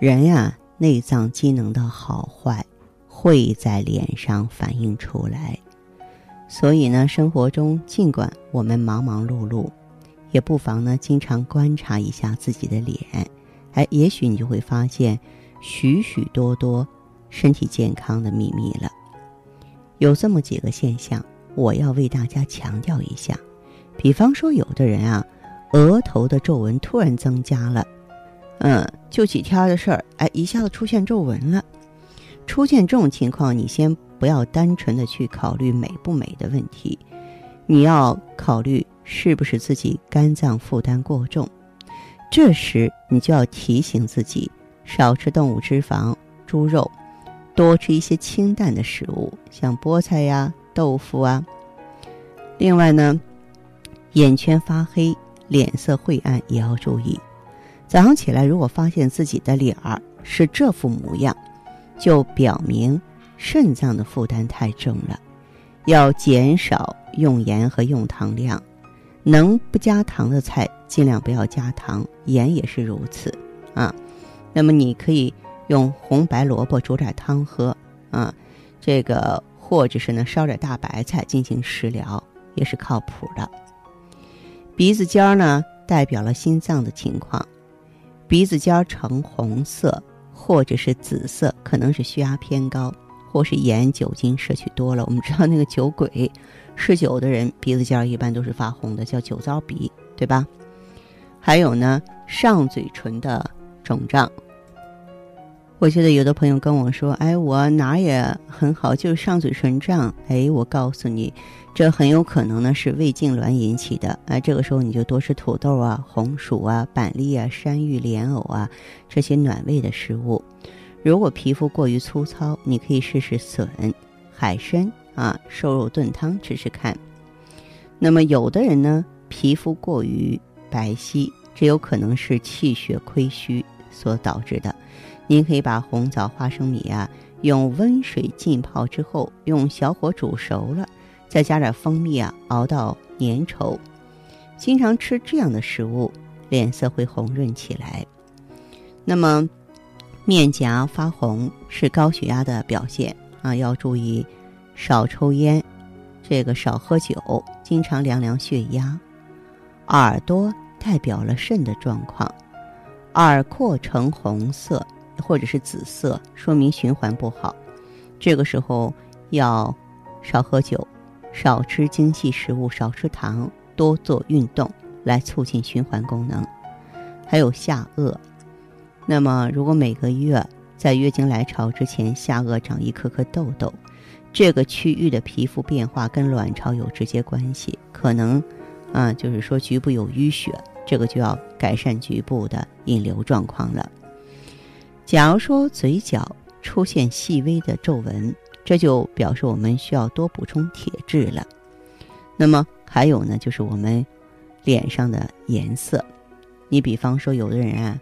人呀，内脏机能的好坏会在脸上反映出来，所以呢，生活中尽管我们忙忙碌碌，也不妨呢经常观察一下自己的脸，哎，也许你就会发现许许多多身体健康的秘密了。有这么几个现象，我要为大家强调一下。比方说，有的人啊，额头的皱纹突然增加了。嗯，就几天的事儿，哎，一下子出现皱纹了。出现这种情况，你先不要单纯的去考虑美不美的问题，你要考虑是不是自己肝脏负担过重。这时你就要提醒自己，少吃动物脂肪、猪肉，多吃一些清淡的食物，像菠菜呀、豆腐啊。另外呢，眼圈发黑、脸色晦暗也要注意。早上起来，如果发现自己的脸儿是这副模样，就表明肾脏的负担太重了，要减少用盐和用糖量，能不加糖的菜尽量不要加糖，盐也是如此啊。那么你可以用红白萝卜煮点汤喝啊，这个或者是呢烧点大白菜进行食疗也是靠谱的。鼻子尖儿呢代表了心脏的情况。鼻子尖呈红色或者是紫色，可能是血压偏高，或是盐酒精摄取多了。我们知道那个酒鬼，嗜酒的人鼻子尖一般都是发红的，叫酒糟鼻，对吧？还有呢，上嘴唇的肿胀。我觉得有的朋友跟我说：“哎，我哪也很好，就是上嘴唇胀。”哎，我告诉你，这很有可能呢是胃痉挛引起的。哎，这个时候你就多吃土豆啊、红薯啊、板栗啊、山芋、莲藕啊这些暖胃的食物。如果皮肤过于粗糙，你可以试试笋、海参啊、瘦肉炖汤吃吃看。那么有的人呢，皮肤过于白皙，这有可能是气血亏虚所导致的。您可以把红枣、花生米啊，用温水浸泡之后，用小火煮熟了，再加点蜂蜜啊，熬到粘稠。经常吃这样的食物，脸色会红润起来。那么，面颊发红是高血压的表现啊，要注意少抽烟，这个少喝酒，经常量量血压。耳朵代表了肾的状况，耳廓呈红色。或者是紫色，说明循环不好。这个时候要少喝酒，少吃精细食物，少吃糖，多做运动，来促进循环功能。还有下颚，那么如果每个月在月经来潮之前下颚长一颗颗痘痘，这个区域的皮肤变化跟卵巢有直接关系，可能啊就是说局部有淤血，这个就要改善局部的引流状况了。假如说嘴角出现细微的皱纹，这就表示我们需要多补充铁质了。那么还有呢，就是我们脸上的颜色。你比方说，有的人啊，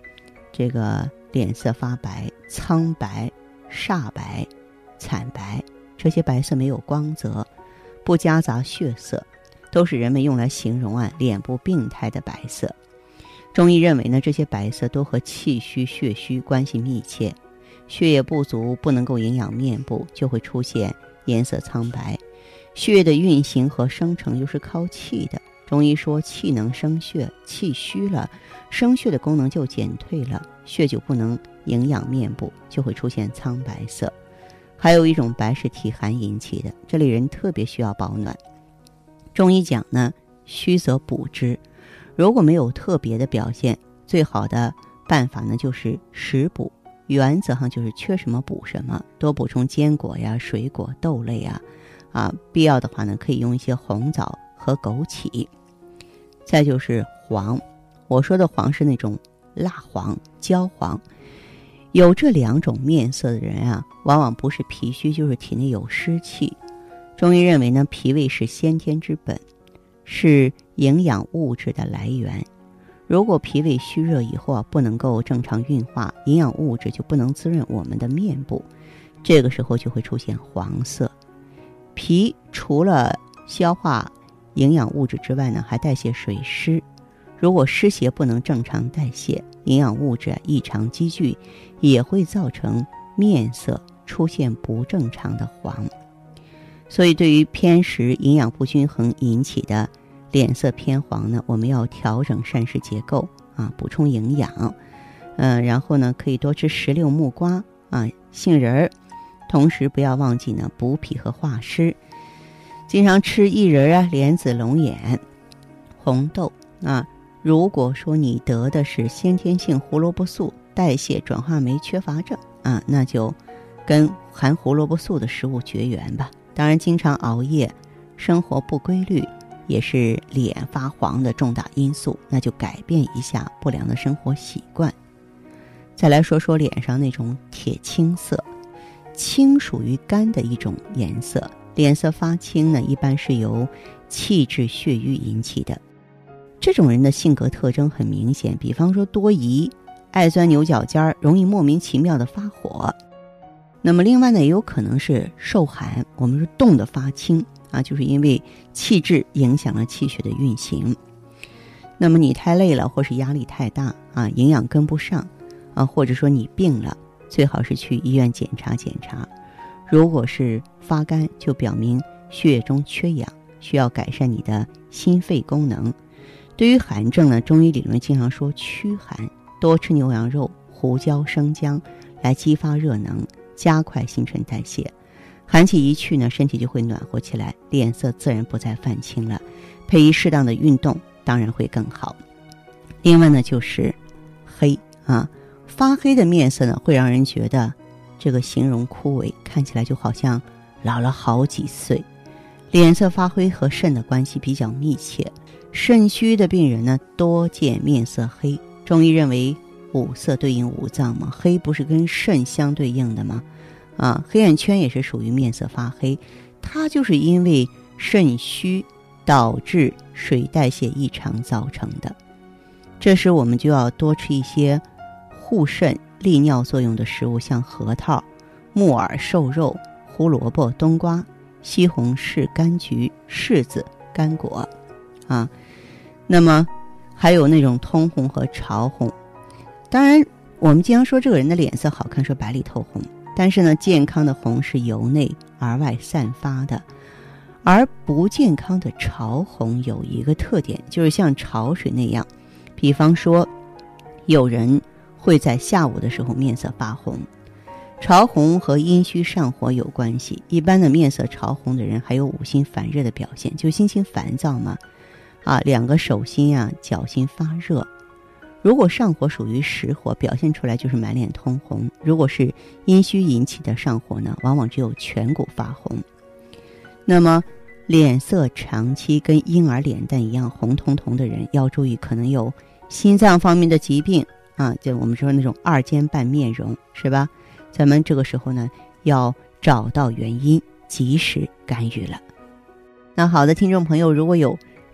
这个脸色发白、苍白、煞白、惨白，这些白色没有光泽，不夹杂血色，都是人们用来形容啊脸部病态的白色。中医认为呢，这些白色都和气虚血虚关系密切，血液不足不能够营养面部，就会出现颜色苍白。血液的运行和生成又是靠气的，中医说气能生血，气虚了，生血的功能就减退了，血就不能营养面部，就会出现苍白色。还有一种白是体寒引起的，这类人特别需要保暖。中医讲呢，虚则补之。如果没有特别的表现，最好的办法呢就是食补，原则上就是缺什么补什么，多补充坚果呀、水果、豆类啊，啊，必要的话呢可以用一些红枣和枸杞。再就是黄，我说的黄是那种蜡黄、焦黄，有这两种面色的人啊，往往不是脾虚，就是体内有湿气。中医认为呢，脾胃是先天之本，是营养物质的来源。如果脾胃虚热以后啊，不能够正常运化营养物质，就不能滋润我们的面部，这个时候就会出现黄色。脾除了消化营养物质之外呢，还代谢水湿。如果湿邪不能正常代谢，营养物质异常积聚，也会造成面色出现不正常的黄。所以，对于偏食、营养不均衡引起的脸色偏黄呢，我们要调整膳食结构啊，补充营养。嗯，然后呢，可以多吃石榴、木瓜啊、杏仁儿，同时不要忘记呢补脾和化湿。经常吃薏仁啊、莲子、龙眼、红豆啊。如果说你得的是先天性胡萝卜素代谢转化酶缺乏症啊，那就跟含胡萝卜素的食物绝缘吧。当然，经常熬夜、生活不规律也是脸发黄的重大因素，那就改变一下不良的生活习惯。再来说说脸上那种铁青色，青属于肝的一种颜色，脸色发青呢，一般是由气滞血瘀引起的。这种人的性格特征很明显，比方说多疑、爱钻牛角尖儿、容易莫名其妙的发火。那么另外呢，也有可能是受寒，我们是冻得发青啊，就是因为气滞影响了气血的运行。那么你太累了，或是压力太大啊，营养跟不上啊，或者说你病了，最好是去医院检查检查。如果是发干，就表明血液中缺氧，需要改善你的心肺功能。对于寒症呢，中医理论经常说驱寒，多吃牛羊肉、胡椒、生姜，来激发热能，加快新陈代谢。寒气一去呢，身体就会暖和起来，脸色自然不再泛青了。配以适当的运动，当然会更好。另外呢，就是黑啊，发黑的面色呢，会让人觉得这个形容枯萎，看起来就好像老了好几岁。脸色发灰和肾的关系比较密切。肾虚的病人呢，多见面色黑。中医认为五色对应五脏嘛，黑不是跟肾相对应的吗？啊，黑眼圈也是属于面色发黑，它就是因为肾虚导致水代谢异常造成的。这时我们就要多吃一些护肾利尿作用的食物，像核桃、木耳、瘦肉、胡萝卜、冬瓜、西红柿、柑橘、柿子、干果。啊，那么还有那种通红和潮红。当然，我们经常说这个人的脸色好看，说白里透红。但是呢，健康的红是由内而外散发的，而不健康的潮红有一个特点，就是像潮水那样。比方说，有人会在下午的时候面色发红，潮红和阴虚上火有关系。一般的面色潮红的人，还有五心烦热的表现，就心情烦躁嘛。啊，两个手心呀，脚心发热。如果上火属于实火，表现出来就是满脸通红；如果是阴虚引起的上火呢，往往只有颧骨发红。那么，脸色长期跟婴儿脸蛋一样红彤彤的人，要注意可能有心脏方面的疾病啊，就我们说那种二尖瓣面容，是吧？咱们这个时候呢，要找到原因，及时干预了。那好的，听众朋友，如果有。